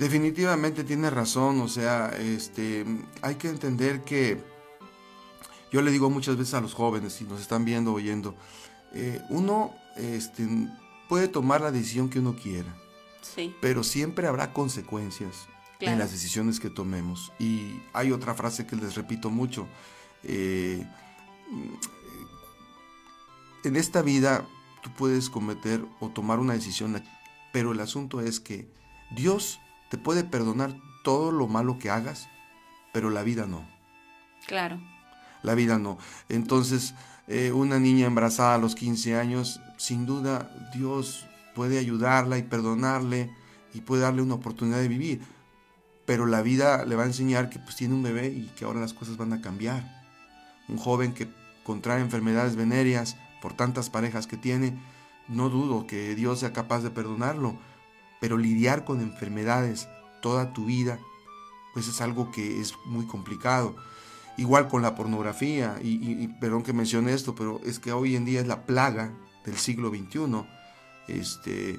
Definitivamente tiene razón, o sea, este, hay que entender que yo le digo muchas veces a los jóvenes, si nos están viendo, oyendo, eh, uno este, puede tomar la decisión que uno quiera, sí. pero siempre habrá consecuencias en las decisiones que tomemos. Y hay otra frase que les repito mucho, eh, en esta vida tú puedes cometer o tomar una decisión, pero el asunto es que Dios te puede perdonar todo lo malo que hagas, pero la vida no. Claro. La vida no. Entonces, eh, una niña embarazada a los 15 años, sin duda Dios puede ayudarla y perdonarle y puede darle una oportunidad de vivir. Pero la vida le va a enseñar que pues tiene un bebé y que ahora las cosas van a cambiar. Un joven que contrae enfermedades venéreas por tantas parejas que tiene, no dudo que Dios sea capaz de perdonarlo pero lidiar con enfermedades toda tu vida, pues es algo que es muy complicado. Igual con la pornografía, y, perdón que mencione esto, pero es que hoy en día es la plaga del siglo XXI, este,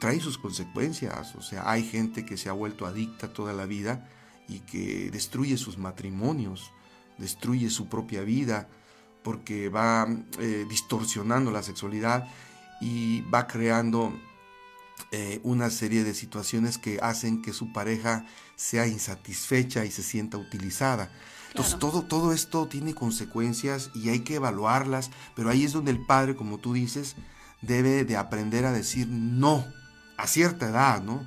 trae sus consecuencias. O sea, hay gente que se ha vuelto adicta toda la vida y que destruye sus matrimonios, destruye su propia vida, porque va eh, distorsionando la sexualidad y va creando eh, una serie de situaciones que hacen que su pareja sea insatisfecha y se sienta utilizada. Entonces todo, todo esto tiene consecuencias y hay que evaluarlas, pero ahí es donde el padre, como tú dices, debe de aprender a decir no a cierta edad, ¿no?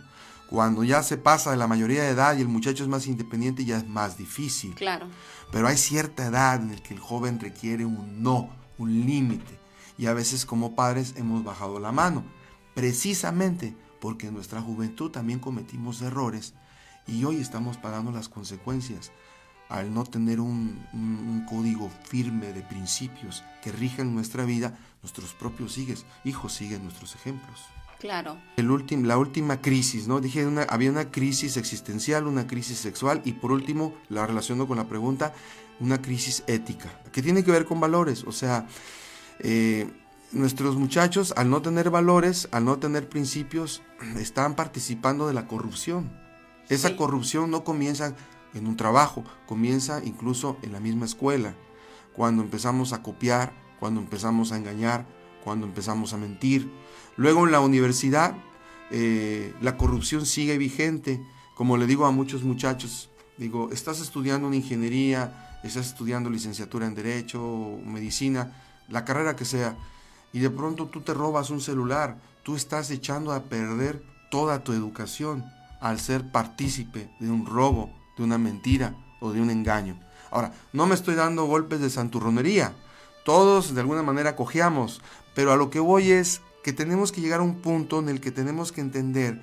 Cuando ya se pasa de la mayoría de edad y el muchacho es más independiente, ya es más difícil. Claro. Pero hay cierta edad en la que el joven requiere un no, un límite. Y a veces como padres hemos bajado la mano precisamente porque en nuestra juventud también cometimos errores y hoy estamos pagando las consecuencias al no tener un, código firme de principios que rijan nuestra vida, nuestros propios hijos, hijos siguen nuestros ejemplos. Claro. El la última crisis, ¿no? Dije, una, había una crisis existencial, una crisis sexual y por último, la relaciono con la pregunta, una crisis ética, que tiene que ver con valores. O sea, eh, nuestros muchachos, al no tener valores, al no tener principios, están participando de la corrupción. Esa corrupción no comienza en un trabajo, comienza incluso en la misma escuela, cuando empezamos a copiar, cuando empezamos a engañar, cuando empezamos a mentir. Luego en la universidad, eh, la corrupción sigue vigente. Como le digo a muchos muchachos, digo, estás estudiando una ingeniería, estás estudiando licenciatura en Derecho, Medicina, la carrera que sea, y de pronto tú te robas un celular, tú estás echando a perder toda tu educación al ser partícipe de un robo, de una mentira o de un engaño. Ahora, no me estoy dando golpes de santurronería, todos de alguna manera cojeamos, pero a lo que voy es que tenemos que llegar a un punto en el que tenemos que entender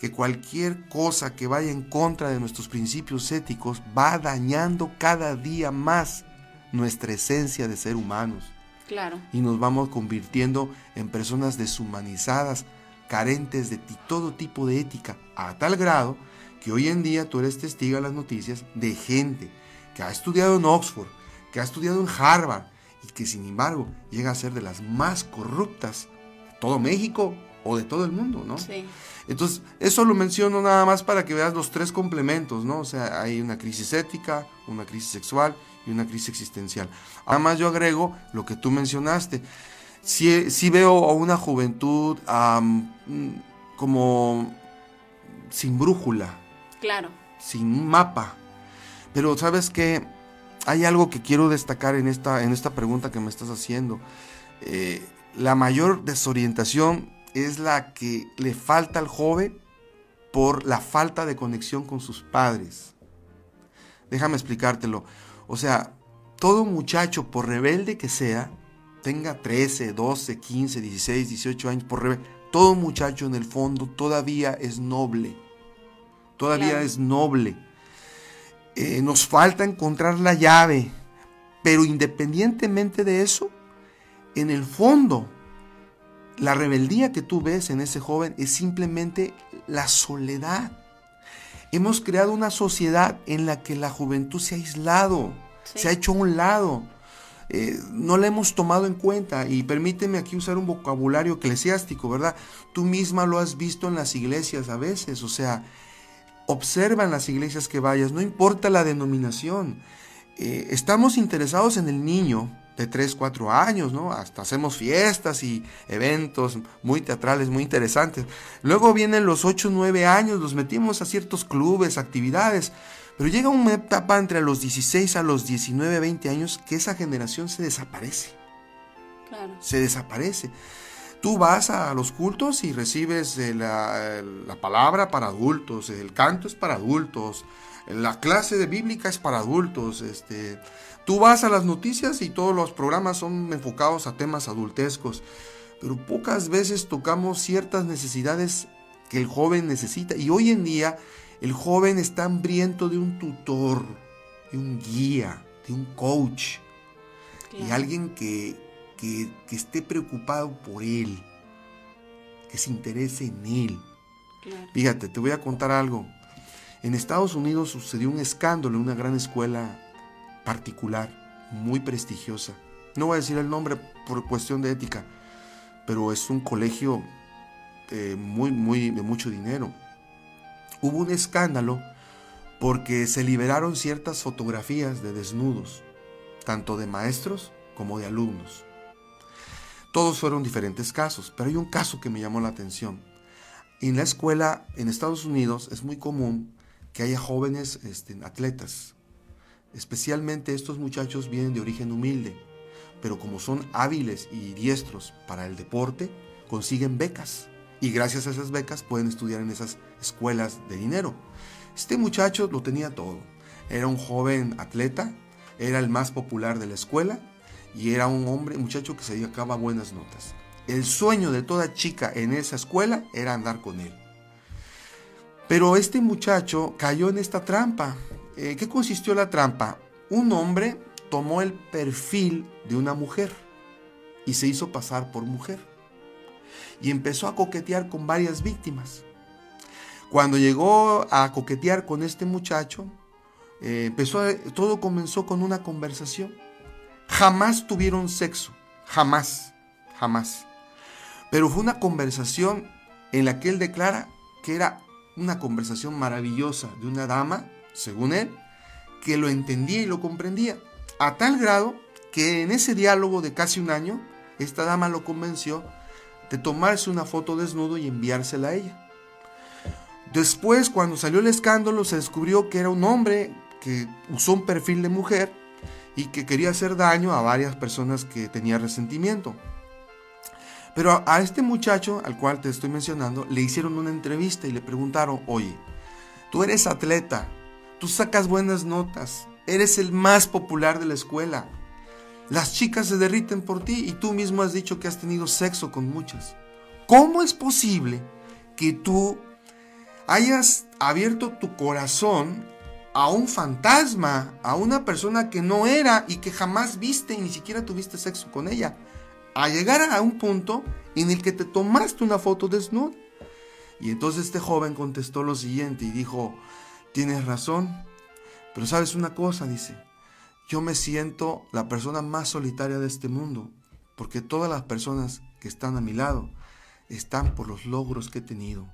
que cualquier cosa que vaya en contra de nuestros principios éticos va dañando cada día más nuestra esencia de ser humanos. Y nos vamos convirtiendo en personas deshumanizadas, carentes de todo tipo de ética, a tal grado que hoy en día tú eres testigo de las noticias de gente que ha estudiado en Oxford, que ha estudiado en Harvard y que sin embargo llega a ser de las más corruptas de todo México o de todo el mundo, ¿no? Sí. Entonces, eso lo menciono nada más para que veas los tres complementos, ¿no? O sea, hay una crisis ética, una crisis sexual y una crisis existencial. Además yo agrego lo que tú mencionaste. Si veo a una juventud como sin brújula. Claro. Sin un mapa. Pero sabes que hay algo que quiero destacar en esta, en esta pregunta que me estás haciendo. Eh, la mayor desorientación es la que le falta al joven por la falta de conexión con sus padres. Déjame explicártelo. O sea, todo muchacho, por rebelde que sea, tenga 13, 12, 15, 16, 18 años, por rebelde, todo muchacho en el fondo todavía es noble. Todavía es noble. Eh, nos falta encontrar la llave, pero independientemente de eso, en el fondo, la rebeldía que tú ves en ese joven es simplemente la soledad. Hemos creado una sociedad en la que la juventud se ha aislado, se ha hecho a un lado. Eh, no la hemos tomado en cuenta y permíteme aquí usar un vocabulario eclesiástico, ¿verdad? Tú misma lo has visto en las iglesias a veces, o sea, Observa en las iglesias que vayas, no importa la denominación. Eh, estamos interesados en el niño de 3, 4 años, ¿no? Hasta hacemos fiestas y eventos muy teatrales, muy interesantes. Luego vienen los 8, 9 años, los metimos a ciertos clubes, actividades. Pero llega una etapa entre los 16 a los 19, 20 años que esa generación se desaparece. Claro. Se desaparece. Tú vas a los cultos y recibes eh, la, la, palabra para adultos, el canto es para adultos, la clase de bíblica es para adultos. Este, tú vas a las noticias y todos los programas son enfocados a temas adultescos, pero pocas veces tocamos ciertas necesidades que el joven necesita. Y hoy en día el joven está hambriento de un tutor, de un guía, de un coach, claro. y alguien que, que, que, esté preocupado por él, que se interese en él. Claro. Fíjate, te voy a contar algo. En Estados Unidos sucedió un escándalo en una gran escuela particular, muy prestigiosa. No voy a decir el nombre por cuestión de ética, pero es un colegio eh, muy, muy de mucho dinero hubo un escándalo porque se liberaron ciertas fotografías de desnudos, tanto de maestros como de alumnos. Todos fueron diferentes casos, pero hay un caso que me llamó la atención. En la escuela en Estados Unidos es muy común que haya jóvenes este, atletas. Especialmente estos muchachos vienen de origen humilde, pero como son hábiles y diestros para el deporte, consiguen becas. Y gracias a esas becas pueden estudiar en esas escuelas de dinero. Este muchacho lo tenía todo. Era un joven atleta, era el más popular de la escuela y era un hombre, muchacho que se sacaba buenas notas. El sueño de toda chica en esa escuela era andar con él. Pero este muchacho cayó en esta trampa. Eh, ¿Qué consistió la trampa? Un hombre tomó el perfil de una mujer y se hizo pasar por mujer. Y empezó a coquetear con varias víctimas. Cuando llegó a coquetear con este muchacho, eh, todo comenzó con una conversación. Jamás tuvieron sexo, jamás, jamás. Pero fue una conversación en la que él declara que era una conversación maravillosa de una dama, según él, que lo entendía y lo comprendía. A tal grado que en ese diálogo de casi un año, esta dama lo convenció de tomarse una foto desnudo y enviársela a ella. Después, cuando salió el escándalo, se descubrió que era un hombre que usó un perfil de mujer y que quería hacer daño a varias personas que tenía resentimiento. Pero a, este muchacho, al cual te estoy mencionando, le hicieron una entrevista y le preguntaron, oye, tú eres atleta, tú sacas buenas notas, eres el más popular de la escuela, las chicas se derriten por ti y tú mismo has dicho que has tenido sexo con muchas. ¿Cómo es posible que tú hayas abierto tu corazón a un fantasma, a una persona que no era y que jamás viste y ni siquiera tuviste sexo con ella? A llegar a un punto en el que te tomaste una foto desnuda. Y entonces este joven contestó lo siguiente y dijo, tienes razón, pero sabes una cosa, dice, yo me siento la persona más solitaria de este mundo, porque todas las personas que están a mi lado están por los logros que he tenido,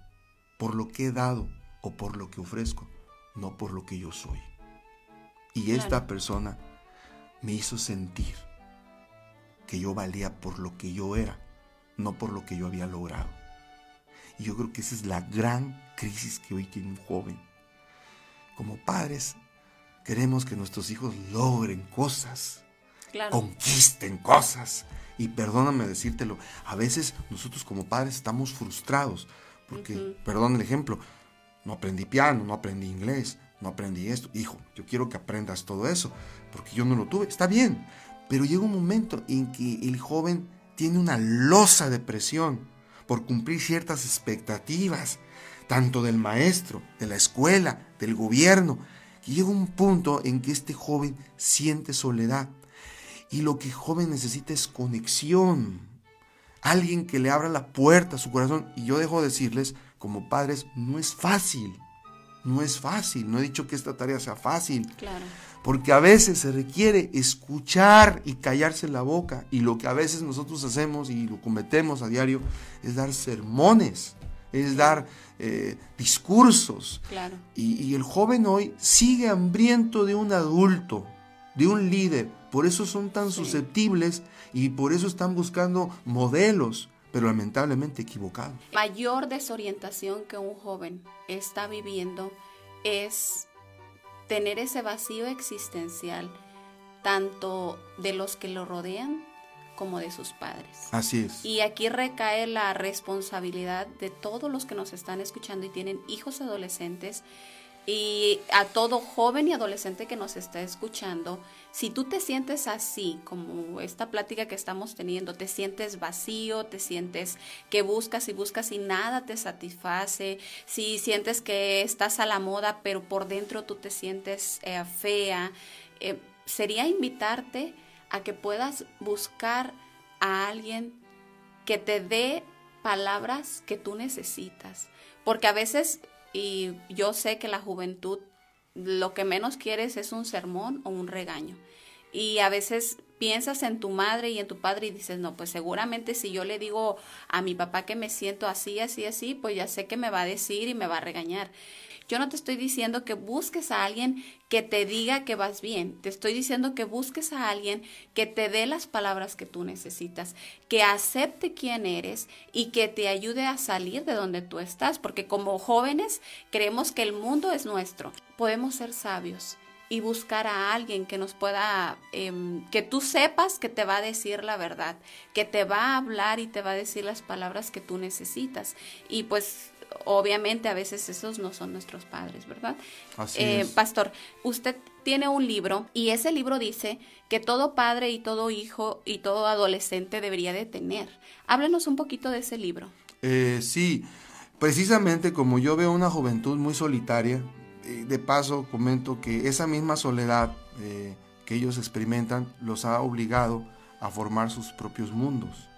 por lo que he dado o por lo que ofrezco, no por lo que yo soy. Y esta persona me hizo sentir que yo valía por lo que yo era, no por lo que yo había logrado. Y yo creo que esa es la gran crisis que hoy tiene un joven. Como padres, queremos que nuestros hijos logren cosas, Claro. conquisten cosas. Y perdóname decírtelo, a veces nosotros como padres estamos frustrados, porque, Ujú. perdón el ejemplo, no aprendí piano, no aprendí inglés, no aprendí esto. Hijo, yo quiero que aprendas todo eso, porque yo no lo tuve. Está bien, pero llega un momento en que el joven tiene una losa de presión por cumplir ciertas expectativas, tanto del maestro, de la escuela, del gobierno. Y llega un punto en que este joven siente soledad. Y lo que el joven necesita es conexión. Alguien que le abra la puerta a su corazón. Y yo dejo de decirles, como padres, no es fácil. No es fácil. No he dicho que esta tarea sea fácil. Claro. Porque a veces se requiere escuchar y callarse la boca. Y lo que a veces nosotros hacemos y lo cometemos a diario es dar sermones. es dar eh, discursos. Claro. Y, y el joven hoy sigue hambriento de un adulto, de un líder. Por eso son tan Sí. susceptibles y por eso están buscando modelos, pero lamentablemente equivocados. mayor desorientación que un joven está viviendo es tener ese vacío existencial, tanto de los que lo rodean como de sus padres. Así es. Y aquí recae la responsabilidad de todos los que nos están escuchando y tienen hijos adolescentes y a todo joven y adolescente que nos está escuchando, si tú te sientes así, como esta plática que estamos teniendo, te sientes vacío, te sientes que buscas y buscas y nada te satisface, si sientes que estás a la moda pero por dentro tú te sientes eh, fea, eh, sería invitarte a que puedas buscar a alguien que te dé palabras que tú necesitas. Porque a veces, y yo sé que la juventud lo que menos quieres es un sermón o un regaño. Y a veces piensas en tu madre y en tu padre y dices, no, pues seguramente si yo le digo a mi papá que me siento así, así, así, pues ya sé que me va a decir y me va a regañar. Yo no te estoy diciendo que busques a alguien que te diga que vas bien. Te estoy diciendo que busques a alguien que te dé las palabras que tú necesitas, que acepte quién eres y que te ayude a salir de donde tú estás. Porque como jóvenes creemos que el mundo es nuestro. Podemos ser sabios y buscar a alguien que nos pueda, em, que tú sepas que te va a decir la verdad, que te va a hablar y te va a decir las palabras que tú necesitas. Y pues obviamente a veces esos no son nuestros padres, ¿verdad? Así Eh, es. Pastor, usted tiene un libro y ese libro dice que todo padre y todo hijo y todo adolescente debería de tener. Háblenos un poquito de ese libro. Eh, sí, precisamente como yo veo una juventud muy solitaria, eh, de paso comento que esa misma soledad eh, que ellos experimentan los ha obligado a formar sus propios mundos,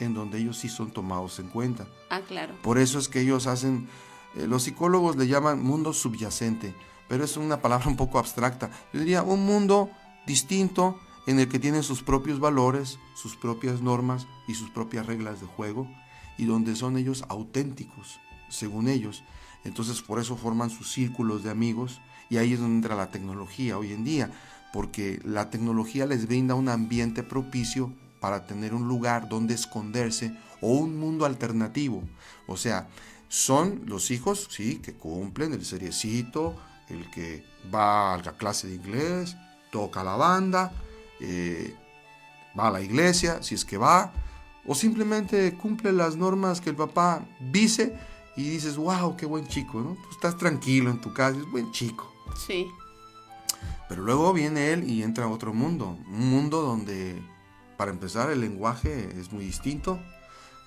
en donde ellos sí son tomados en cuenta. Ah, claro. Por eso es que ellos hacen, eh, los psicólogos le llaman mundo subyacente, pero es una palabra un poco abstracta. Yo diría un mundo distinto en el que tienen sus propios valores, sus propias normas y sus propias reglas de juego, y donde son ellos auténticos, según ellos. Entonces por eso forman sus círculos de amigos, y ahí es donde entra la tecnología hoy en día, porque la tecnología les brinda un ambiente propicio para tener un lugar donde esconderse o un mundo alternativo. O sea, son los hijos, sí, que cumplen el seriecito, el que va a la clase de inglés, toca la banda, eh, va a la iglesia, si es que va, o simplemente cumple las normas que el papá dice y dices, wow, qué buen chico, ¿no? Tú estás tranquilo en tu casa, es buen chico. Sí, Pero luego viene él y entra a otro mundo, un mundo donde, para empezar, el lenguaje es muy distinto,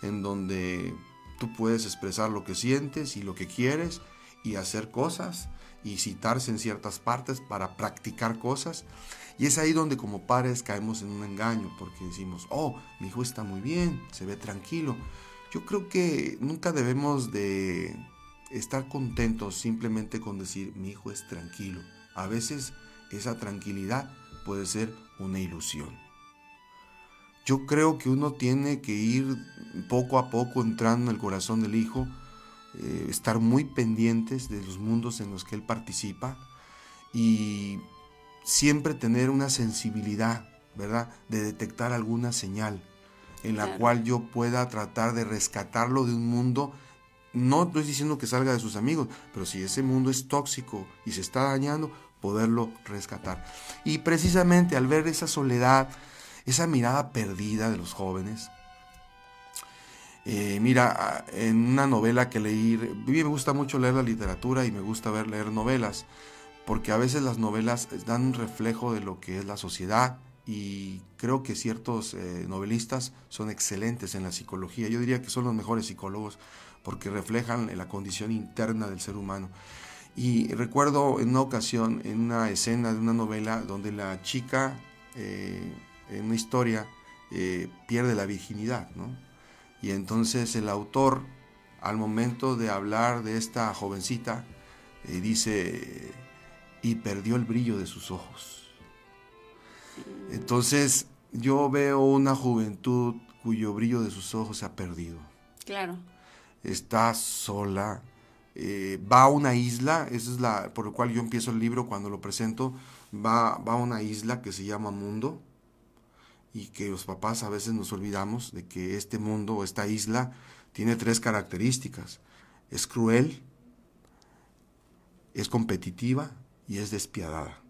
en donde tú puedes expresar lo que sientes y lo que quieres y hacer cosas y citarse en ciertas partes para practicar cosas. Y es ahí donde como padres caemos en un engaño, porque decimos, oh, mi hijo está muy bien, se ve tranquilo. Yo creo que nunca debemos de estar contentos simplemente con decir, mi hijo es tranquilo. A veces esa tranquilidad puede ser una ilusión. Yo creo que uno tiene que ir poco a poco entrando en el corazón del hijo, eh, estar muy pendientes de los mundos en los que él participa y siempre tener una sensibilidad, ¿verdad? De detectar alguna señal en la Claro. cual yo pueda tratar de rescatarlo de un mundo. No estoy diciendo que salga de sus amigos, pero si ese mundo es tóxico y se está dañando, poderlo rescatar. Y precisamente al ver esa soledad, esa mirada perdida de los jóvenes, eh, mira, en una novela que leí, a me gusta mucho leer la literatura y me gusta ver leer novelas, porque a veces las novelas dan un reflejo de lo que es la sociedad y creo que ciertos eh, novelistas son excelentes en la psicología. Yo diría que son los mejores psicólogos porque reflejan la condición interna del ser humano. Y recuerdo en una ocasión, en una escena de una novela, donde la chica, eh, en una historia, eh, pierde la virginidad, ¿no? Y entonces el autor, al momento de hablar de esta jovencita, eh, dice, y perdió el brillo de sus ojos. Entonces yo veo una juventud cuyo brillo de sus ojos se ha perdido. claro. está sola, eh, va a una isla, esa es la por lo cual yo empiezo el libro cuando lo presento, va, va a una isla que se llama Mundo y que los papás a veces nos olvidamos de que este mundo esta isla tiene tres características. Es cruel, es competitiva y es despiadada.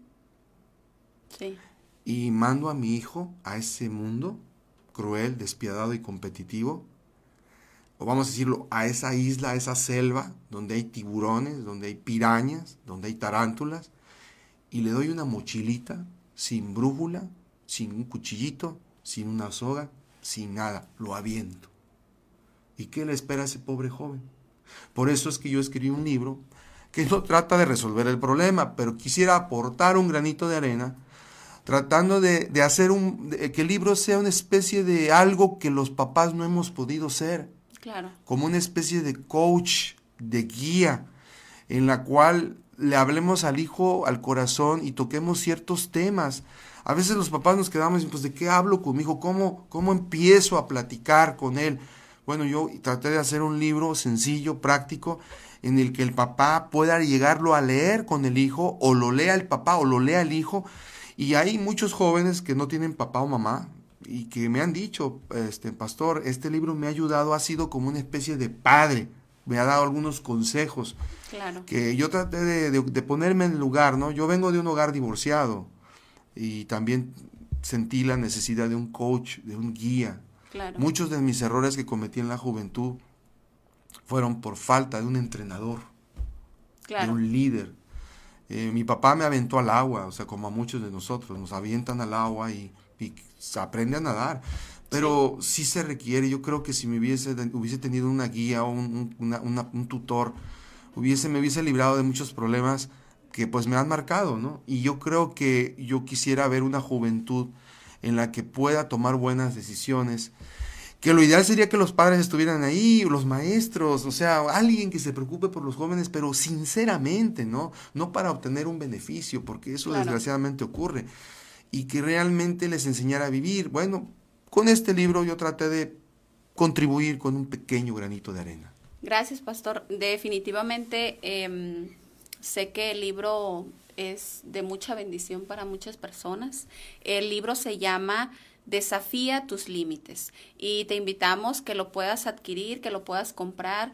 Sí. Y mando a mi hijo a ese mundo cruel, despiadado y competitivo, o vamos a decirlo, a esa isla, a esa selva, donde hay tiburones, donde hay pirañas, donde hay tarántulas, y le doy una mochilita sin brújula, sin un cuchillito, sin una soga, sin nada, lo aviento. ¿Y qué le espera a ese pobre joven? Por eso es que yo escribí un libro que no trata de resolver el problema, pero quisiera aportar un granito de arena, tratando de, hacer un, que el libro sea una especie de algo que los papás no hemos podido ser. Claro. Como una especie de coach, de guía, en la cual le hablemos al hijo, al corazón y toquemos ciertos temas. A veces los papás nos quedamos pues ¿de qué hablo con mi hijo? ¿Cómo, ¿Cómo empiezo a platicar con él? Bueno, yo traté de hacer un libro sencillo, práctico, en el que el papá pueda llegarlo a leer con el hijo, o lo lea el papá, o lo lea el hijo. Y hay muchos jóvenes que no tienen papá o mamá, y que me han dicho, este pastor, este libro me ha ayudado, ha sido como una especie de padre, me ha dado algunos consejos. Claro. Que yo traté de, de, ponerme en el lugar, ¿no? Yo vengo de un hogar divorciado y también sentí la necesidad de un coach, de un guía. Claro. Muchos de mis errores que cometí en la juventud fueron por falta de un entrenador, de un líder. Eh, mi papá me aventó al agua, o sea, como a muchos de nosotros, nos avientan al agua y, se aprende a nadar. Pero sí. se requiere, yo creo que si me hubiese, hubiese tenido una guía o un, un tutor, hubiese, me hubiese librado de muchos problemas que pues me han marcado, ¿no? Y yo creo que yo quisiera ver una juventud en la que pueda tomar buenas decisiones, que lo ideal sería que los padres estuvieran ahí, los maestros, o sea, alguien que se preocupe por los jóvenes, pero sinceramente, ¿no? No para obtener un beneficio, porque eso desgraciadamente ocurre, y que realmente les enseñara a vivir. Bueno, con este libro yo traté de contribuir con un pequeño granito de arena. Gracias, pastor. Definitivamente em, sé que el libro es de mucha bendición para muchas personas. El libro se llama Desafía tus límites y te invitamos que lo puedas adquirir, que lo puedas comprar.